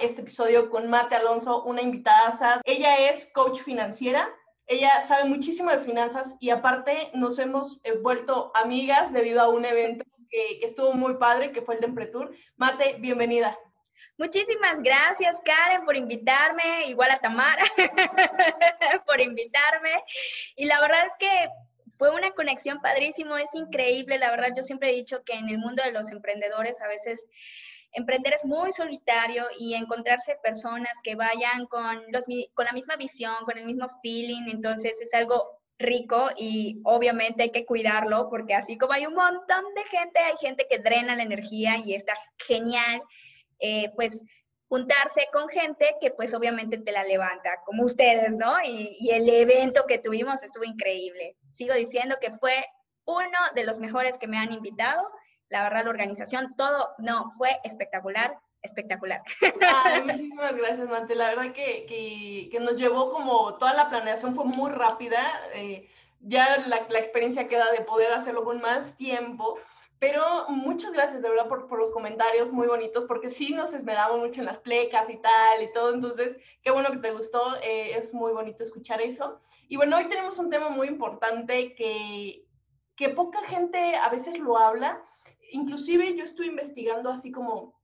este episodio con Mate Alonso, una invitada. Ella es coach financiera, ella sabe muchísimo de finanzas y aparte nos hemos eh, vuelto amigas debido a un evento que, estuvo muy padre, que fue el de Empretur. Mate, bienvenida. Muchísimas gracias, Karen, por invitarme, igual a Tamara, por invitarme. Y la verdad es que fue una conexión padrísimo, es increíble, la verdad yo siempre he dicho que en el mundo de los emprendedores a veces emprender es muy solitario y encontrarse personas que vayan con, los, con la misma visión, con el mismo feeling, entonces es algo rico y obviamente hay que cuidarlo porque así como hay un montón de gente, hay gente que drena la energía y está genial, eh, pues juntarse con gente que pues obviamente te la levanta, como ustedes, ¿no? Y, y, el evento que tuvimos estuvo increíble. Sigo diciendo que fue uno de los mejores que me han invitado la verdad, la organización, todo, no, fue espectacular, espectacular. muchísimas gracias, Mante. La verdad que, que, que, nos llevó como toda la planeación fue muy rápida. Eh, ya la, la, experiencia queda de poder hacerlo con más tiempo. Pero muchas gracias de verdad por, por, los comentarios muy bonitos, porque sí nos esmeramos mucho en las plecas y tal y todo. Entonces, qué bueno que te gustó. Eh, es muy bonito escuchar eso. Y bueno, hoy tenemos un tema muy importante que, que poca gente a veces lo habla inclusive yo estoy investigando así como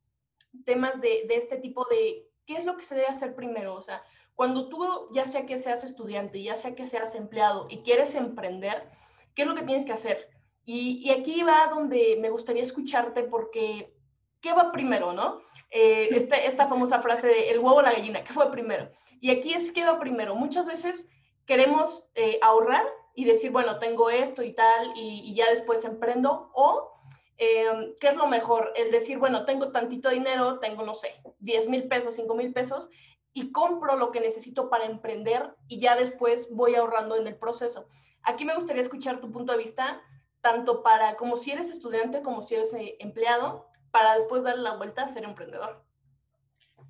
temas de, de, este tipo de qué es lo que se debe hacer primero. O sea, cuando tú, ya sea que seas estudiante, ya sea que seas empleado y quieres emprender, ¿qué es lo que tienes que hacer? Y, y aquí va donde me gustaría escucharte porque, ¿qué va primero, no? Eh, este, esta famosa frase de el huevo o la gallina, ¿qué fue primero? Y aquí es qué va primero. Muchas veces queremos eh, ahorrar y decir, bueno, tengo esto y tal, y, y ya después emprendo, o Em, ¿qué es lo mejor? El decir, bueno, tengo tantito dinero, tengo, no sé, 10 mil pesos, 5 mil pesos, y compro lo que necesito para emprender y ya después voy ahorrando en el proceso. Aquí me gustaría escuchar tu punto de vista, tanto para como si eres estudiante como si eres eh, empleado, para después darle la vuelta a ser emprendedor.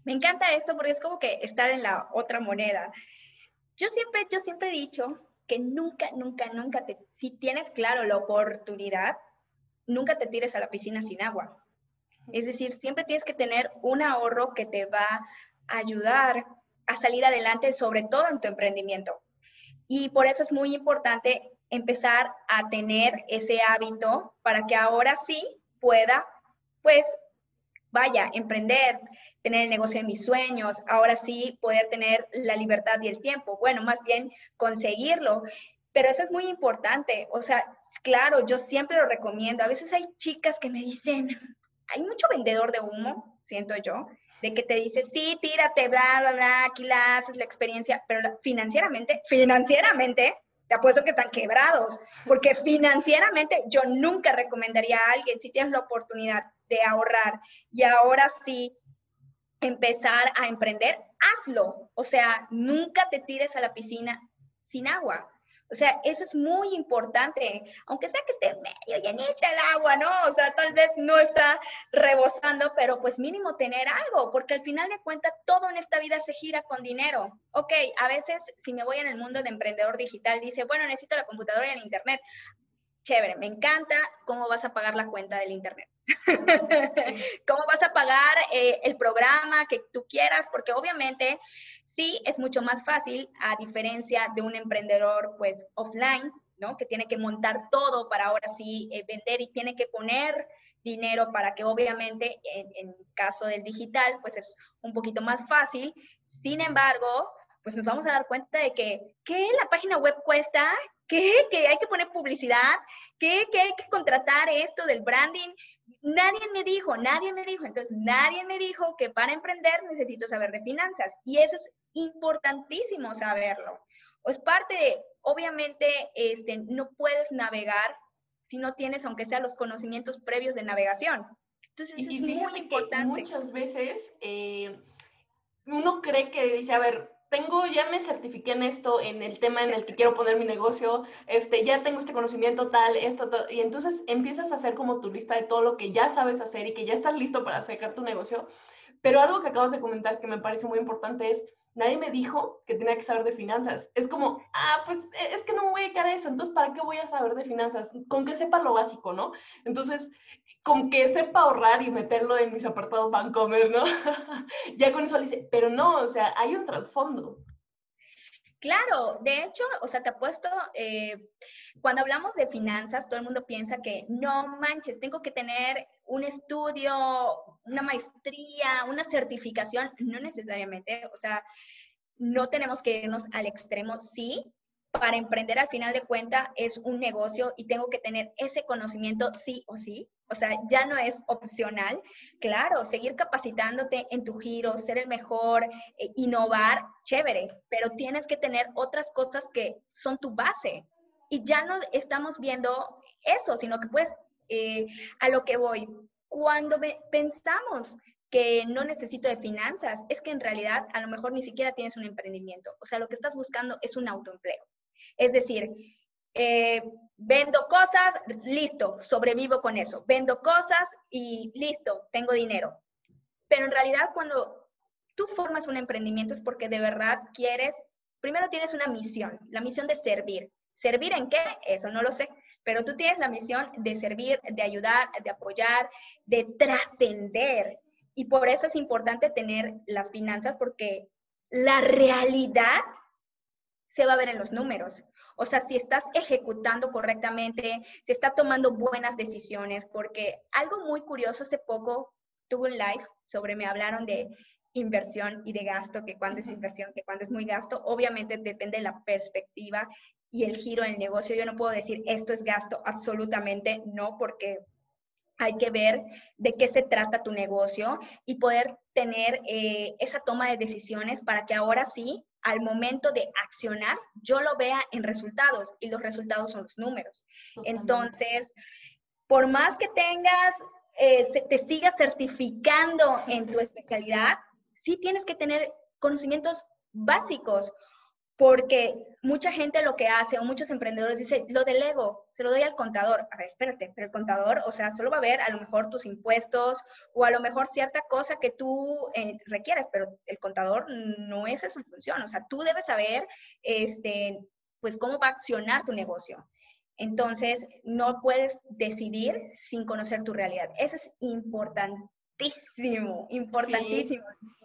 Me encanta esto porque es como que estar en la otra moneda. Yo siempre, yo siempre he dicho que nunca, nunca, nunca, te, si tienes claro la oportunidad, nunca te tires a la piscina sin agua. Es decir, siempre tienes que tener un ahorro que te va a ayudar a salir adelante, sobre todo en tu emprendimiento. Y por eso es muy importante empezar a tener ese hábito para que ahora sí pueda, pues, vaya, emprender, tener el negocio de mis sueños, ahora sí poder tener la libertad y el tiempo. Bueno, más bien conseguirlo. Pero eso es muy importante. O sea, claro, yo siempre lo recomiendo. A veces hay chicas que me dicen, hay mucho vendedor de humo, siento yo, de que te dice, sí, tírate, bla, bla, bla, aquí la haces la experiencia, pero financieramente, financieramente, te apuesto que están quebrados, porque financieramente yo nunca recomendaría a alguien, si tienes la oportunidad de ahorrar y ahora sí empezar a emprender, hazlo. O sea, nunca te tires a la piscina sin agua. O sea, eso es muy importante, aunque sea que esté medio llenita el agua, ¿no? O sea, tal vez no está rebosando, pero pues mínimo tener algo, porque al final de cuentas todo en esta vida se gira con dinero. Ok, a veces si me voy en el mundo de emprendedor digital, dice, bueno, necesito la computadora y el internet. Chévere, me encanta cómo vas a pagar la cuenta del internet. cómo vas a pagar eh, el programa que tú quieras, porque obviamente Sí, es mucho más fácil a diferencia de un emprendedor pues offline, ¿no? Que tiene que montar todo para ahora sí eh, vender y tiene que poner dinero para que obviamente en, caso del digital pues es un poquito más fácil. Sin embargo, pues nos vamos a dar cuenta de que, ¿qué la página web cuesta? ¿Qué? Que hay que poner publicidad, ¿qué? Que hay que contratar esto del branding. Nadie me dijo, nadie me dijo. Entonces, nadie me dijo que para emprender necesito saber de finanzas. Y eso es importantísimo saberlo. O es parte de, obviamente, este, no puedes navegar si no tienes, aunque sea los conocimientos previos de navegación. Entonces, es muy importante. muchas veces eh, uno cree que dice, a ver, tengo, ya me certifiqué en esto, en el tema en el que quiero poner mi negocio, este, ya tengo este conocimiento tal, esto, tal, y entonces empiezas a hacer como tu lista de todo lo que ya sabes hacer y que ya estás listo para sacar tu negocio. Pero algo que acabas de comentar que me parece muy importante es, nadie me dijo que tenía que saber de finanzas. Es como, ah, pues e, es que no me voy a dedicar a eso, entonces, ¿para qué voy a saber de finanzas? Con que sepa lo básico, ¿no? Entonces, con que sepa ahorrar y meterlo en mis apartados Bancomer, ¿no? ya con eso le dice, pero no, o sea, hay un trasfondo. Claro, de hecho, o sea, te apuesto, eh, cuando hablamos de finanzas, todo el mundo piensa que no manches, tengo que tener un estudio, una maestría, una certificación, no necesariamente, o sea, no tenemos que irnos al extremo, sí, para emprender al final de cuenta es un negocio y tengo que tener ese conocimiento sí o sí. O sea, ya no es opcional. Claro, seguir capacitándote en tu giro, ser el mejor, eh, innovar, chévere, pero tienes que tener otras cosas que son tu base. Y ya no estamos viendo eso, sino que pues eh, a lo que voy. Cuando pensamos que no necesito de finanzas, es que en realidad a lo mejor ni siquiera tienes un emprendimiento. O sea, lo que estás buscando es un autoempleo. Es decir, eh, vendo cosas, listo, sobrevivo con eso. Vendo cosas y listo, tengo dinero. Pero en realidad cuando tú formas un emprendimiento es porque de verdad quieres, primero tienes una misión, la misión de servir. ¿Servir en qué? Eso no lo sé. Pero tú tienes la misión de servir, de ayudar, de apoyar, de trascender. Y por eso es importante tener las finanzas porque la realidad se va a ver en los números. O sea, si estás ejecutando correctamente, si estás tomando buenas decisiones, porque algo muy curioso, hace poco tuve un live sobre, me hablaron de inversión y de gasto, que cuando es inversión, que cuando es muy gasto, obviamente depende de la perspectiva y el giro del negocio. Yo no puedo decir esto es gasto, absolutamente no, porque hay que ver de qué se trata tu negocio y poder tener eh, esa toma de decisiones para que ahora sí al momento de accionar, yo lo vea en resultados y los resultados son los números. Entonces, por más que tengas, eh, te sigas certificando en tu especialidad, sí tienes que tener conocimientos básicos porque mucha gente lo que hace, o muchos emprendedores dicen, lo delego, se lo doy al contador. A ver, espérate, pero el contador, o sea, solo va a ver a lo mejor tus impuestos o a lo mejor cierta cosa que tú eh, requieres, pero el contador no es su función. O sea, tú debes saber, este, pues, cómo va a accionar tu negocio. Entonces, no puedes decidir sin conocer tu realidad. Eso es importantísimo, importantísimo. Sí,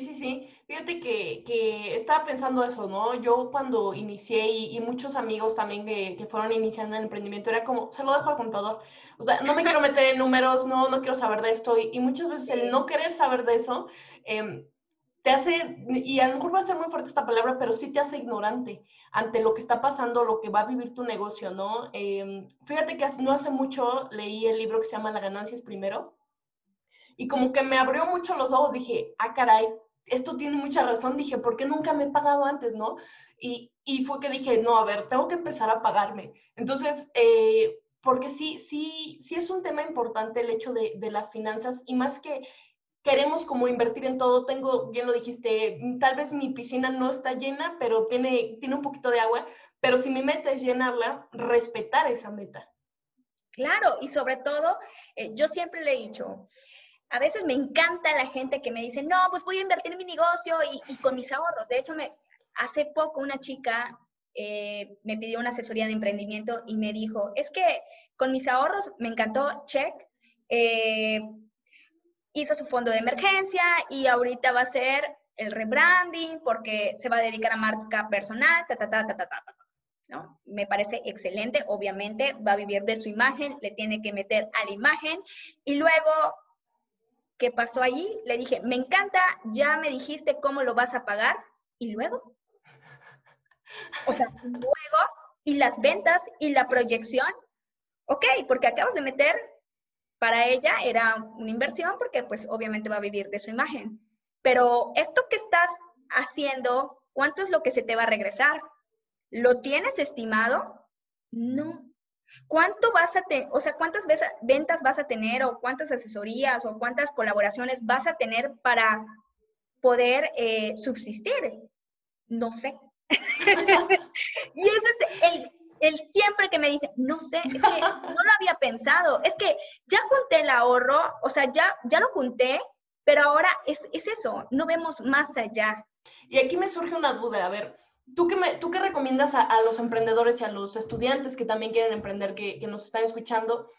sí, sí. Fíjate que, que, estaba pensando eso, ¿no? Yo cuando inicié y, muchos amigos también que, que, fueron iniciando el emprendimiento, era como, se lo dejo al contador. O sea, no me quiero meter en números, no, no quiero saber de esto. Y, muchas veces el no querer saber de eso em, te hace, y a lo mejor va a ser muy fuerte esta palabra, pero sí te hace ignorante ante lo que está pasando, lo que va a vivir tu negocio, ¿no? Em, fíjate que no hace mucho leí el libro que se llama La ganancia es primero y como que me abrió mucho los ojos, dije, ah, caray, esto tiene mucha razón, dije, ¿por qué nunca me he pagado antes, no? Y, y fue que dije, no, a ver, tengo que empezar a pagarme. Entonces, eh, porque sí, sí, sí es un tema importante el hecho de, de las finanzas y más que queremos como invertir en todo, tengo, bien lo dijiste, tal vez mi piscina no está llena, pero tiene, tiene un poquito de agua, pero si mi meta es llenarla, respetar esa meta. Claro, y sobre todo, eh, yo siempre le he dicho, a veces me encanta la gente que me dice, no, pues voy a invertir mi negocio y, con mis ahorros. De hecho, me, hace poco una chica eh, me pidió una asesoría de emprendimiento y me dijo, es que con mis ahorros me encantó, check, eh, hizo su fondo de emergencia y ahorita va a ser el rebranding porque se va a dedicar a marca personal, ta, ta, ta, ta, ta, ta. ¿No? Me parece excelente, obviamente va a vivir de su imagen, le tiene que meter a la imagen y luego ¿Qué pasó allí? Le dije, me encanta, ya me dijiste cómo lo vas a pagar y luego. O sea, luego, y las ventas y la proyección. Ok, porque acabas de meter, para ella era una inversión porque pues obviamente va a vivir de su imagen. Pero esto que estás haciendo, ¿cuánto es lo que se te va a regresar? ¿Lo tienes estimado? No. ¿Cuánto vas a tener, o sea, cuántas ventas vas a tener o cuántas asesorías o cuántas colaboraciones vas a tener para poder eh, subsistir? No sé. y ese es el, siempre que me dice, no sé, es que no lo había pensado, es que ya junté el ahorro, o sea, ya, ya lo junté, Pero ahora es, es eso, no vemos más allá. Y aquí me surge una duda, a ver, ¿tú qué, me, tú qué recomiendas a, los emprendedores y a los estudiantes que también quieren emprender, que, nos están escuchando?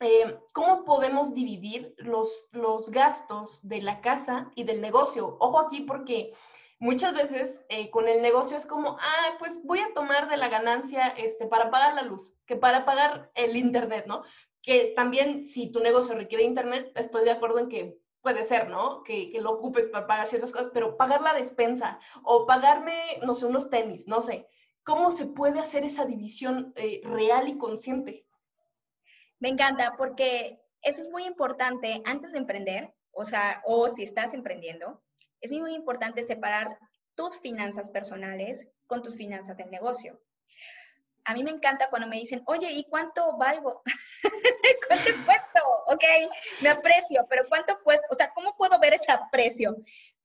Eh, ¿Cómo podemos dividir los, los gastos de la casa y del negocio? Ojo aquí porque muchas veces eh, con el negocio es como, ah, pues voy a tomar de la ganancia este, para pagar la luz, que para pagar el internet, ¿no? Que también si tu negocio requiere internet, estoy de acuerdo en que puede ser, ¿no? Que, que, lo ocupes para pagar ciertas cosas, pero pagar la despensa o pagarme, no sé, unos tenis, no sé. ¿Cómo se puede hacer esa división eh, real y consciente? Me encanta porque eso es muy importante antes de emprender, o sea, o si estás emprendiendo, es muy importante separar tus finanzas personales con tus finanzas del negocio a mí me encanta cuando me dicen, oye, ¿y cuánto valgo? ¿Cuánto cuesto? Ok, me aprecio, pero ¿cuánto cuesta? O sea, ¿cómo puedo ver ese aprecio?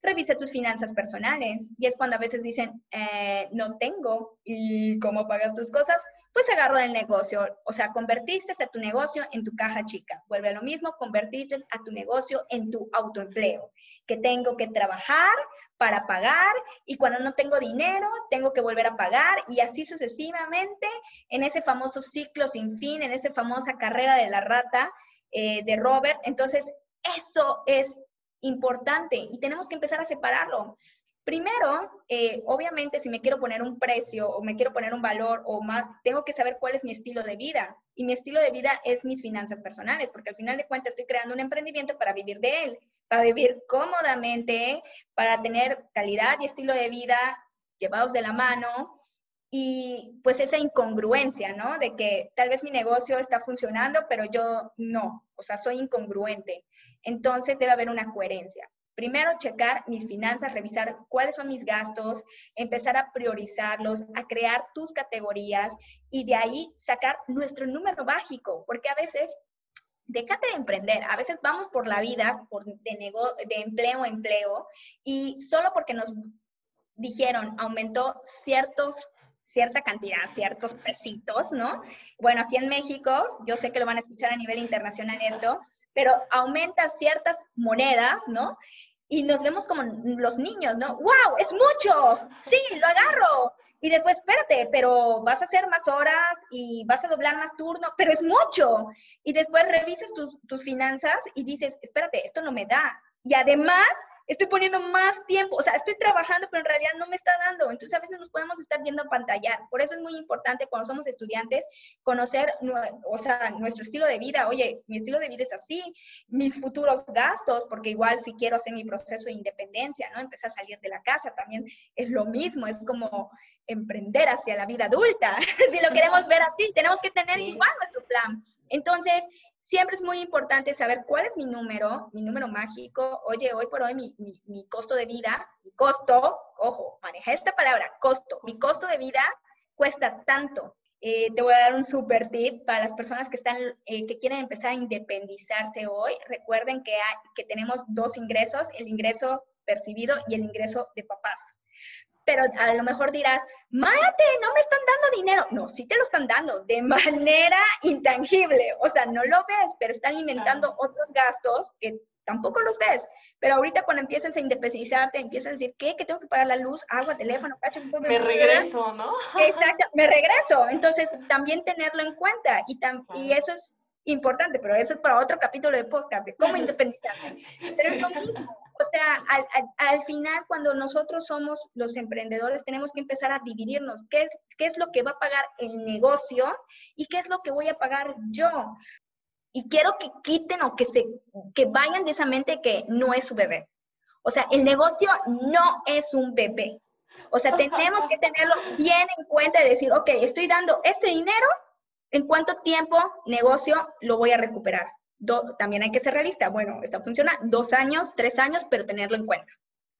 Revisa tus finanzas personales. Y es cuando a veces dicen, eh, no tengo, ¿y cómo pagas tus cosas? Pues agarro del negocio. O sea, convertiste a tu negocio en tu caja chica. Vuelve a lo mismo, convertiste a tu negocio en tu autoempleo. Que tengo que trabajar para pagar y cuando no tengo dinero tengo que volver a pagar y así sucesivamente en ese famoso ciclo sin fin, en esa famosa carrera de la rata eh, de Robert. Entonces, eso es importante y tenemos que empezar a separarlo. Primero, eh, obviamente, si me quiero poner un precio o me quiero poner un valor o más, tengo que saber cuál es mi estilo de vida. Y mi estilo de vida es mis finanzas personales, porque al final de cuentas estoy creando un emprendimiento para vivir de él, para vivir cómodamente, para tener calidad y estilo de vida llevados de la mano. Y pues esa incongruencia, ¿no? De que tal vez mi negocio está funcionando, pero yo no, o sea, soy incongruente. Entonces debe haber una coherencia. Primero, checar mis finanzas, revisar cuáles son mis gastos, empezar a priorizarlos, a crear tus categorías y de ahí sacar nuestro número mágico, porque a veces, déjate de emprender, a veces vamos por la vida por de, empleo a empleo y solo porque nos dijeron aumentó ciertos cierta cantidad, ciertos pesitos, ¿no? Bueno, aquí en México, yo sé que lo van a escuchar a nivel internacional esto, pero aumenta ciertas monedas, ¿no? Y nos vemos como los niños, ¿no? ¡Wow! ¡Es mucho! Sí, lo agarro. Y después, espérate, pero vas a hacer más horas y vas a doblar más turno, pero es mucho. Y después revisas tus, tus finanzas y dices, espérate, esto no me da. Y además estoy poniendo más tiempo, o sea, estoy trabajando, pero en realidad no me está dando. Entonces a veces nos podemos estar viendo pantallar. Por eso es muy importante cuando somos estudiantes conocer, o sea, nuestro estilo de vida. Oye, mi estilo de vida es así, mis futuros gastos, porque igual si quiero hacer mi proceso de independencia, ¿no? Empezar a salir de la casa también es lo mismo, es como emprender hacia la vida adulta. si lo queremos ver así, tenemos que tener igual nuestro plan. Entonces, siempre es muy importante saber cuál es mi número, mi número mágico. Oye, hoy por hoy mi, mi, costo de vida, mi costo, ojo, maneja esta palabra, costo, mi costo de vida cuesta tanto. Eh, te voy a dar un super tip para las personas que están, eh, que quieren empezar a independizarse hoy. Recuerden que, que tenemos dos ingresos, el ingreso percibido y el ingreso de papás pero a lo mejor dirás, mate, no me están dando dinero. No, sí te lo están dando de manera intangible. O sea, no lo ves, pero están alimentando otros gastos que tampoco los ves. Pero ahorita cuando empiezas a independizarte, empiezas a decir, ¿qué? Que tengo que pagar la luz, agua, teléfono, cacho. Me regreso, ¿no? Exacto, me regreso. Entonces, también tenerlo en cuenta. Y, y eso es importante, pero eso es para otro capítulo de podcast, de cómo independizarte. Pero es lo mismo. O sea, al, al, final, cuando nosotros somos los emprendedores, tenemos que empezar a dividirnos. ¿Qué, ¿Qué es lo que va a pagar el negocio y qué es lo que voy a pagar yo? Y quiero que quiten o que, se, que vayan de esa mente que no es su bebé. O sea, el negocio no es un bebé. O sea, tenemos que tenerlo bien en cuenta y decir, ok, estoy dando este dinero ¿En cuánto tiempo negocio lo voy a recuperar? También hay que ser realista. Bueno, esta funciona dos años, tres años, pero tenerlo en cuenta.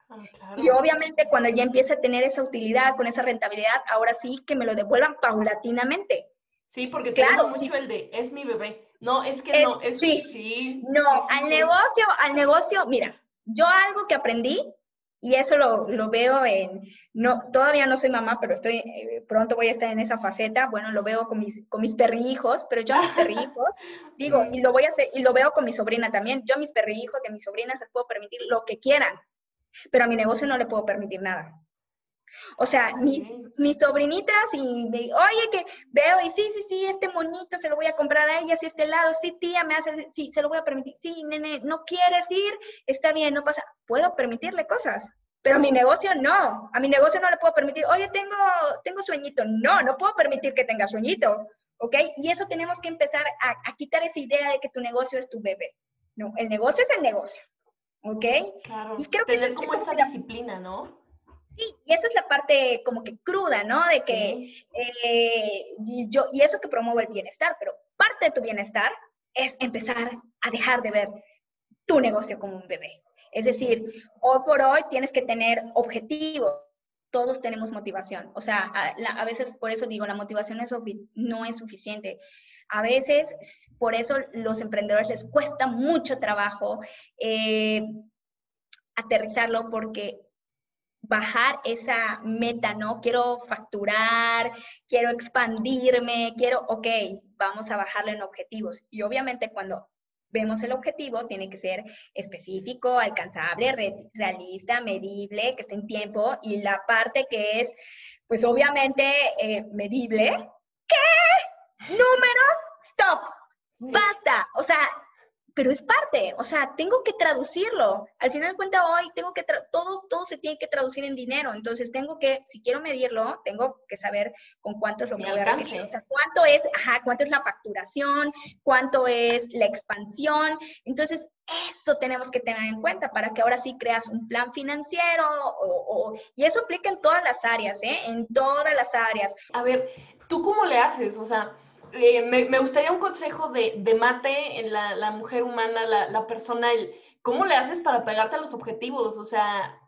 Ah, y obviamente cuando ya empiece a tener esa utilidad, con esa rentabilidad, ahora sí que me lo devuelvan paulatinamente. Sí, porque claro, mucho el de, es mi bebé. No, es que no, es sí. sí. No, al negocio, al negocio, mira, yo algo que aprendí y eso lo, lo, veo en, no, todavía no soy mamá, pero estoy, eh, pronto voy a estar en esa faceta, bueno, lo veo con mis, con mis perrijos, pero yo a mis perrijos, digo, y lo voy a hacer, y lo veo con mi sobrina también, yo a mis perrijos y a mis sobrinas les puedo permitir lo que quieran, pero a mi negocio no le puedo permitir nada. O sea, mis, mis sobrinitas y me, oye, que veo y sí, sí, sí, este monito se lo voy a comprar a ella, si este lado, sí, tía, me hace, sí, se lo voy a permitir, sí, nene, no quieres ir, está bien, no pasa, puedo permitirle cosas, pero a mi negocio no, a mi negocio no le puedo permitir, oye, tengo, tengo sueñito, no, no puedo permitir que tenga sueñito, ¿ok? Y eso tenemos que empezar a, a quitar esa idea de que tu negocio es tu bebé, no, el negocio es el negocio, ¿ok? Claro, y creo tener que como esa disciplina, ¿no? Sí, y eso es la parte como que cruda, ¿no? De que eh, y yo, y eso que promueve el bienestar, pero parte de tu bienestar es empezar a dejar de ver tu negocio como un bebé. Es decir, hoy por hoy tienes que tener objetivos. Todos tenemos motivación. O sea, a, veces, por eso digo, la motivación es, no es suficiente. A veces, por eso los emprendedores les cuesta mucho trabajo eh, aterrizarlo porque bajar esa meta, ¿no? Quiero facturar, quiero expandirme, quiero, ok, vamos a bajarle en objetivos. Y obviamente cuando vemos el objetivo, tiene que ser específico, alcanzable, realista, medible, que esté en tiempo. Y la parte que es, pues obviamente, eh, medible. ¿Qué? Números, stop. Basta. O sea, pero es parte, o sea, tengo que traducirlo. Al final de cuentas, hoy tengo que, todo, todo se tiene que traducir en dinero. Entonces, tengo que, si quiero medirlo, tengo que saber con cuánto es lo que voy a requerir. O sea, cuánto es, ajá, cuánto es la facturación, cuánto es la expansión. Entonces, eso tenemos que tener en cuenta para que ahora sí creas un plan financiero o, y eso aplica en todas las áreas, ¿eh? En todas las áreas. A ver, ¿tú cómo le haces? O sea, eh, me, gustaría un consejo de, mate en la, mujer humana, la, persona, el, ¿cómo le haces para pegarte a los objetivos? O sea,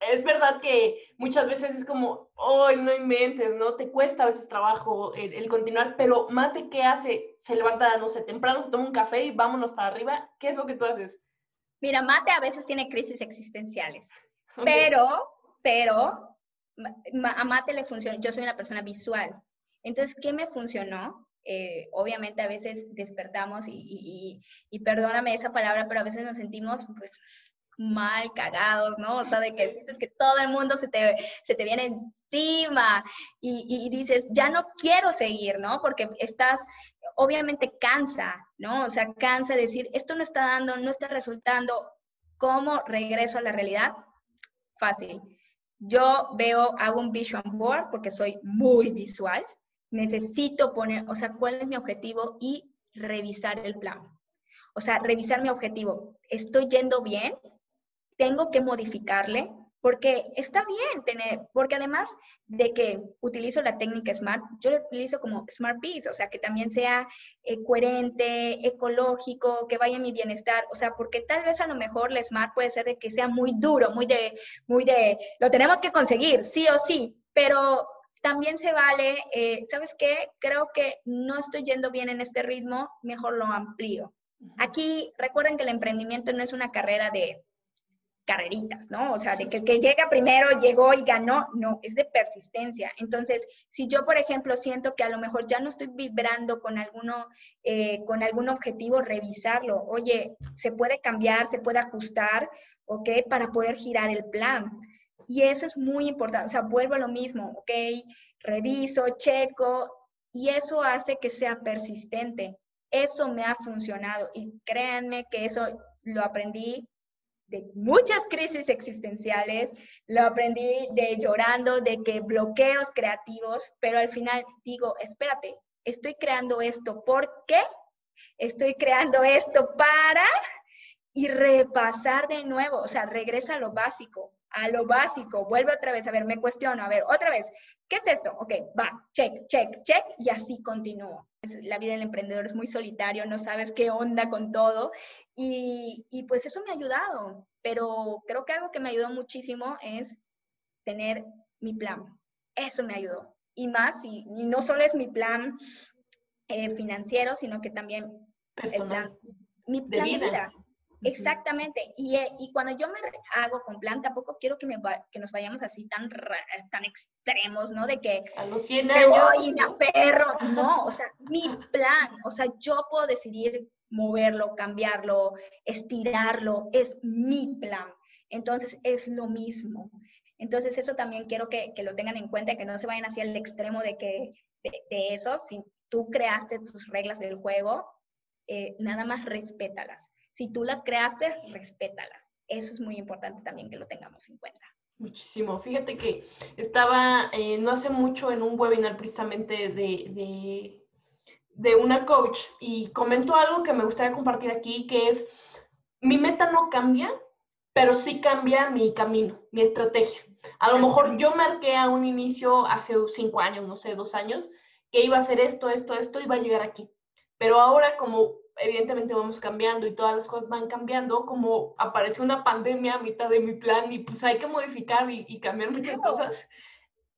es verdad que muchas veces es como, hoy no inventes, ¿no? Te cuesta a veces trabajo el, continuar, pero Mate, ¿qué hace? Se levanta, no sé, temprano, se toma un café y vámonos para arriba. ¿Qué es lo que tú haces? Mira, Mate a veces tiene crisis existenciales, pero, pero, a Mate le funciona, yo soy una persona visual. Entonces, ¿qué me funcionó? Eh, obviamente a veces despertamos y, perdóname esa palabra, pero a veces nos sentimos pues mal, cagados, ¿no? O sea, de que sientes que todo el mundo se te, se te viene encima y, y, dices, ya no quiero seguir, ¿no? Porque estás, obviamente cansa, ¿no? O sea, cansa decir, esto no está dando, no está resultando, ¿cómo regreso a la realidad? Fácil. Yo veo, hago un vision board porque soy muy visual, necesito poner, o sea, cuál es mi objetivo y revisar el plan. O sea, revisar mi objetivo. ¿Estoy yendo bien? ¿Tengo que modificarle? Porque está bien tener, porque además de que utilizo la técnica SMART, yo lo utilizo como SMART Piece, o sea, que también sea eh, coherente, ecológico, que vaya a mi bienestar, o sea, porque tal vez a lo mejor la SMART puede ser de que sea muy duro, muy de, muy de, lo tenemos que conseguir, sí o sí, pero también se vale, eh, ¿sabes qué? Creo que no estoy yendo bien en este ritmo, mejor lo amplío. Aquí recuerden que el emprendimiento no es una carrera de carreritas, ¿no? O sea, de que el que llega primero llegó y ganó, no, es de persistencia. Entonces, si yo, por ejemplo, siento que a lo mejor ya no estoy vibrando con alguno, eh, con algún objetivo, revisarlo. Oye, se puede cambiar, se puede ajustar, ¿ok? Para poder girar el plan. Y eso es muy importante, o sea, vuelvo a lo mismo, ¿ok? Reviso, checo, y eso hace que sea persistente. Eso me ha funcionado y créanme que eso lo aprendí de muchas crisis existenciales, lo aprendí de llorando, de que bloqueos creativos, pero al final digo, espérate, estoy creando esto, ¿por qué? Estoy creando esto para y repasar de nuevo, o sea, regresa a lo básico a lo básico, vuelve otra vez, a ver, me cuestiono, a ver, otra vez, ¿qué es esto? Ok, va, check, check, check, y así continúo. La vida del emprendedor es muy solitario, no sabes qué onda con todo, y, y pues eso me ha ayudado, pero creo que algo que me ayudó muchísimo es tener mi plan. Eso me ayudó. Y más, y, no solo es mi plan eh, financiero, sino que también el plan, mi plan de vida Exactamente. Y, eh, y, cuando yo me hago con plan, tampoco quiero que, me que nos vayamos así tan, tan extremos, ¿no? De que a los 100 años. y me aferro. No, o sea, mi plan, o sea, yo puedo decidir moverlo, cambiarlo, estirarlo, es mi plan. Entonces, es lo mismo. Entonces, eso también quiero que, que lo tengan en cuenta, que no se vayan hacia el extremo de que de, de eso, si tú creaste tus reglas del juego, eh, nada más respétalas. Si tú las creaste, respétalas. Eso es muy importante también que lo tengamos en cuenta. Muchísimo. Fíjate que estaba eh, no hace mucho en un webinar precisamente de, de, de, una coach y comentó algo que me gustaría compartir aquí, que es, mi meta no cambia, pero sí cambia mi camino, mi estrategia. A lo mejor yo marqué a un inicio hace cinco años, no sé, dos años, que iba a hacer esto, esto, esto, va a llegar aquí. Pero ahora como evidentemente vamos cambiando y todas las cosas van cambiando, como apareció una pandemia a mitad de mi plan y pues hay que modificar y, cambiar muchas cosas,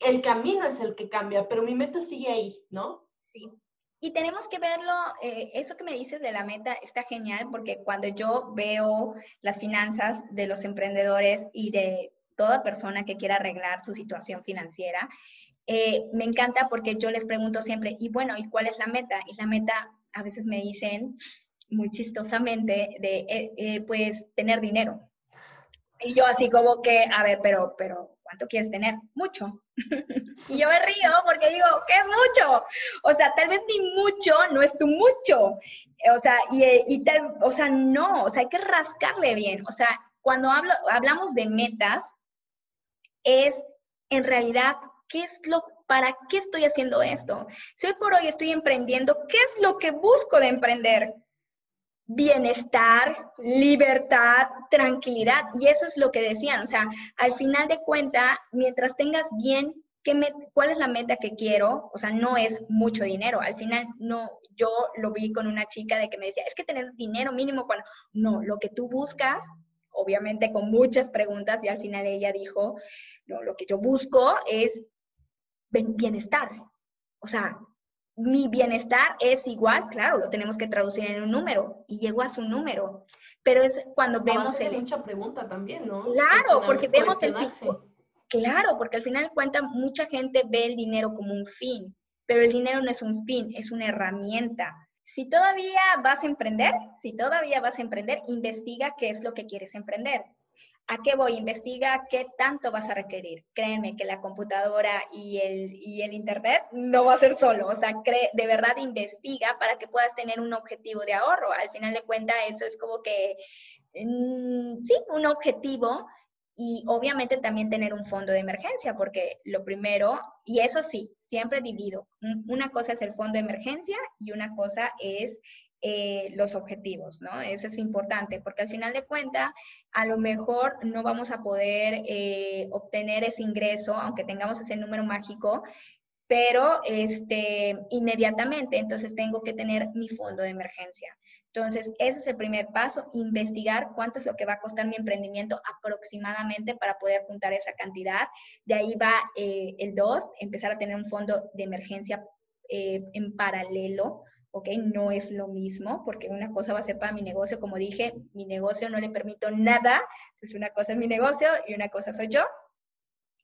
el camino es el que cambia, pero mi meta sigue ahí, ¿no? Sí. Y tenemos que verlo, eh, eso que me dices de la meta está genial porque cuando yo veo las finanzas de los emprendedores y de toda persona que quiera arreglar su situación financiera, eh, me encanta porque yo les pregunto siempre, y bueno, ¿y cuál es la meta? Y la meta a veces me dicen muy chistosamente de, eh, eh, pues, tener dinero. Y yo así como que, a ver, pero, pero, ¿cuánto quieres tener? Mucho. y yo me río porque digo, ¿qué es mucho? O sea, tal vez ni mucho no es tu mucho. O sea, y, y tal, o sea, no, o sea, hay que rascarle bien. O sea, cuando hablo, hablamos de metas, es en realidad ¿qué es lo, para qué estoy haciendo esto? Si hoy por hoy estoy emprendiendo, ¿qué es lo que busco de emprender? Bienestar, libertad, tranquilidad. Y eso es lo que decían. O sea, al final de cuenta, mientras tengas bien ¿Qué ¿cuál es la meta que quiero? O sea, no es mucho dinero. Al final, no, yo lo vi con una chica de que me decía, es que tener dinero mínimo cuando, no, lo que tú buscas obviamente con muchas preguntas y al final ella dijo, no, lo que yo busco es bienestar. O sea, mi bienestar es igual, claro, lo tenemos que traducir en un número y llego a su número. Pero es cuando vemos el... mucha pregunta también, ¿no? Claro, porque vemos el fin. Claro, porque al final cuenta, mucha gente ve el dinero como un fin, pero el dinero no es un fin, es una herramienta. Si todavía vas a emprender, si todavía vas a emprender, investiga qué es lo que quieres emprender. ¿A qué voy? Investiga qué tanto vas a requerir. Créeme que la computadora y el, Internet no va a ser solo. O sea, de verdad investiga para que puedas tener un objetivo de ahorro. Al final de cuentas, eso es como que, mm, sí, un objetivo y obviamente también tener un fondo de emergencia, porque lo primero, y eso sí, siempre divido. Una cosa es el fondo de emergencia y una cosa es eh, los objetivos, ¿no? Eso es importante, porque al final de cuentas, a lo mejor no vamos a poder eh, obtener ese ingreso, aunque tengamos ese número mágico, pero este, inmediatamente, entonces tengo que tener mi fondo de emergencia. Entonces, ese es el primer paso, investigar cuánto es lo que va a costar mi emprendimiento aproximadamente para poder juntar esa cantidad. De ahí va eh, el dos, empezar a tener un fondo de emergencia en paralelo, ¿ok? No es lo mismo, porque una cosa va a ser para mi negocio, como dije, mi negocio no le permito nada, es una cosa es mi negocio y una cosa soy yo.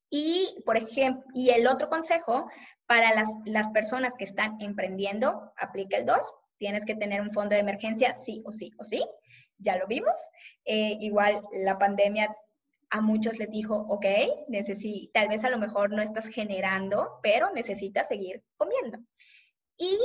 Y, por ejemplo, y el otro consejo para las, las personas que están emprendiendo, aplica el 2, tienes que tener un fondo de emergencia, sí o sí o sí, ya lo vimos. Eh, igual la pandemia a muchos les dijo, ok, tal vez a lo mejor no estás generando, pero necesitas seguir comiendo. Y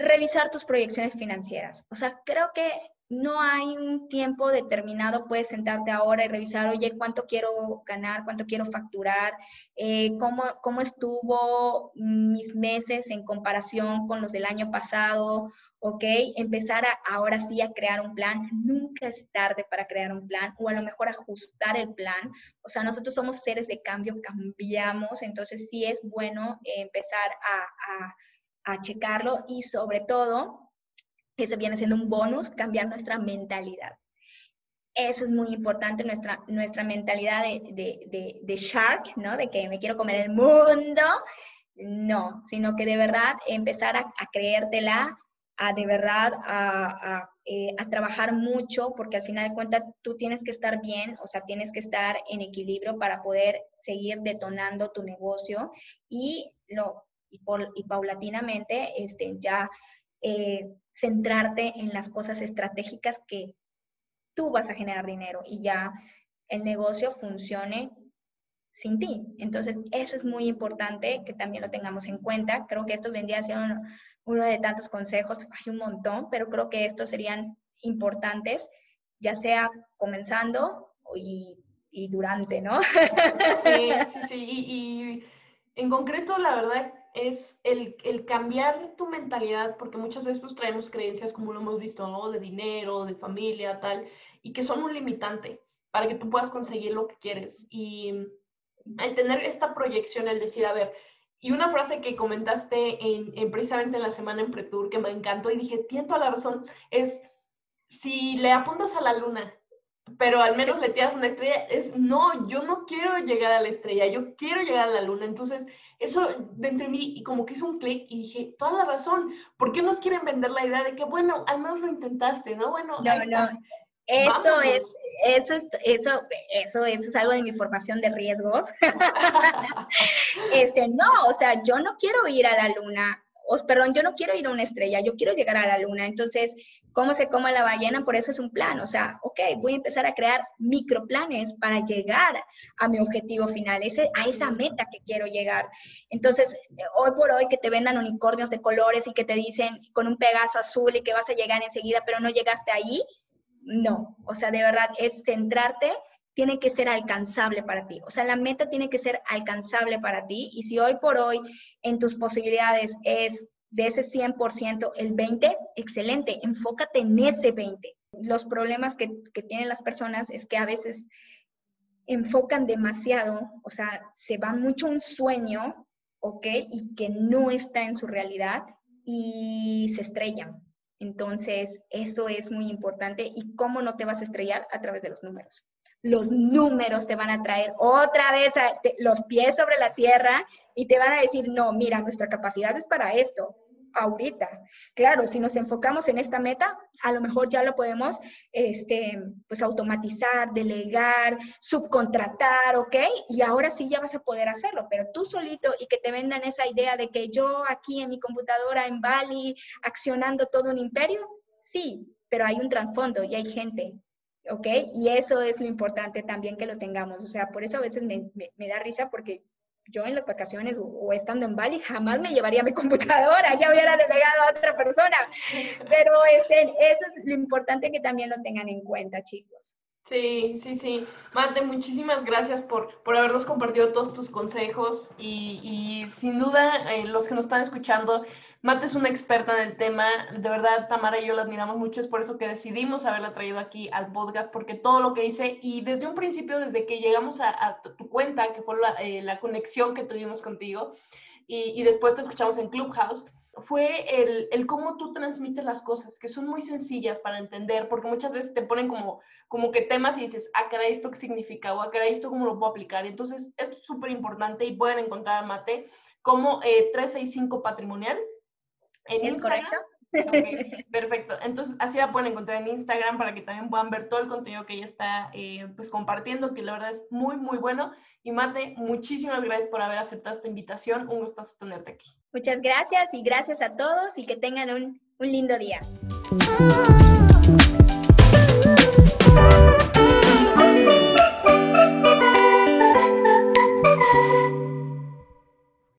revisar tus proyecciones financieras. O sea, creo que no hay un tiempo determinado, puedes sentarte ahora y revisar, oye, cuánto quiero ganar, cuánto quiero facturar, eh, cómo, cómo estuvo mis meses en comparación con los del año pasado, ¿ok? Empezar ahora sí a crear un plan. Nunca es tarde para crear un plan o a lo mejor ajustar el plan. O sea, nosotros somos seres de cambio, cambiamos, entonces sí es bueno empezar a a checarlo y sobre todo, ese viene siendo un bonus, cambiar nuestra mentalidad. Eso es muy importante, nuestra, nuestra mentalidad de, shark, ¿no? De que me quiero comer el mundo. No, sino que de verdad empezar a, creértela, a de verdad a, eh, a trabajar mucho, porque al final de cuentas tú tienes que estar bien, o sea, tienes que estar en equilibrio para poder seguir detonando tu negocio y, lo, y, y paulatinamente este, ya eh, centrarte en las cosas estratégicas que tú vas a generar dinero y ya el negocio funcione sin ti. Entonces, eso es muy importante que también lo tengamos en cuenta. Creo que esto vendría siendo uno, uno de tantos consejos, hay un montón, pero creo que estos serían importantes, ya sea comenzando y, y durante, ¿no? Sí, sí, sí. Y, y, en concreto, la verdad es el, el, cambiar tu mentalidad, porque muchas veces pues, traemos creencias, como lo hemos visto, ¿no? De dinero, de familia, tal, y que son un limitante para que tú puedas conseguir lo que quieres. Y al tener esta proyección, el decir, a ver, y una frase que comentaste en, precisamente en la semana en Pretour que me encantó y dije, tiene toda la razón, es si le apuntas a la luna, pero al menos le tiras una estrella, es no, yo no quiero llegar a la estrella, yo quiero llegar a la luna. Entonces, eso dentro de mí y como que hizo un clic y dije, toda la razón, ¿por qué nos quieren vender la idea de que, bueno, al menos lo intentaste, ¿no? Bueno, no, no. Eso es, eso es, eso, eso, es algo de mi formación de riesgos. este, no, o sea, yo no quiero ir a la luna, os, perdón, yo no quiero ir a una estrella, yo quiero llegar a la luna. Entonces, ¿cómo se come la ballena? Por eso es un plan. O sea, ok, voy a empezar a crear microplanes para llegar a mi objetivo final, ese, a esa meta que quiero llegar. Entonces, hoy por hoy que te vendan unicornios de colores y que te dicen con un pegazo azul y que vas a llegar enseguida, pero no llegaste ahí, no, o sea, de verdad es centrarte, tiene que ser alcanzable para ti. O sea, la meta tiene que ser alcanzable para ti. Y si hoy por hoy en tus posibilidades es de ese 100% el 20, excelente, enfócate en ese 20. Los problemas que, que tienen las personas es que a veces enfocan demasiado, o sea, se va mucho un sueño, ¿ok? Y que no está en su realidad y se estrellan. Entonces, eso es muy importante. ¿Y cómo no te vas a estrellar? A través de los números. Los números te van a traer otra vez los pies sobre la tierra y te van a decir, no, mira, nuestra capacidad es para esto ahorita. Claro, si nos enfocamos en esta meta, a lo mejor ya lo podemos este, pues automatizar, delegar, subcontratar, ¿ok? Y ahora sí ya vas a poder hacerlo, pero tú solito y que te vendan esa idea de que yo aquí en mi computadora en Bali accionando todo un imperio, sí, pero hay un trasfondo y hay gente. ¿Ok? Y eso es lo importante también que lo tengamos. O sea, por eso a veces me, da risa porque yo en las vacaciones o, estando en Bali jamás me llevaría mi computadora, ya hubiera delegado a otra persona. Pero este, eso es lo importante que también lo tengan en cuenta, chicos. Sí, sí, sí. Mate, muchísimas gracias por, por habernos compartido todos tus consejos y, y sin duda eh, los que nos están escuchando, Mate es una experta en el tema, de verdad Tamara y yo la admiramos mucho, es por eso que decidimos haberla traído aquí al podcast, porque todo lo que hice y desde un principio, desde que llegamos a, tu cuenta, que fue eh, la, conexión que tuvimos contigo, y, después te escuchamos en Clubhouse, fue el, el, cómo tú transmites las cosas, que son muy sencillas para entender, porque muchas veces te ponen como, como que temas y dices, ah, caray, ¿esto qué significa? O ah, caray, ¿esto cómo lo puedo aplicar? Entonces, esto es súper importante y pueden encontrar a Mate como eh, 365 Patrimonial ¿Es correcto? perfecto. Entonces, así la pueden encontrar en Instagram para que también puedan ver todo el contenido que ella está eh, pues compartiendo, que la verdad es muy, muy bueno. Y Mate, muchísimas gracias por haber aceptado esta invitación. Un gustazo tenerte aquí. Muchas gracias y gracias a todos y que tengan un, un lindo día.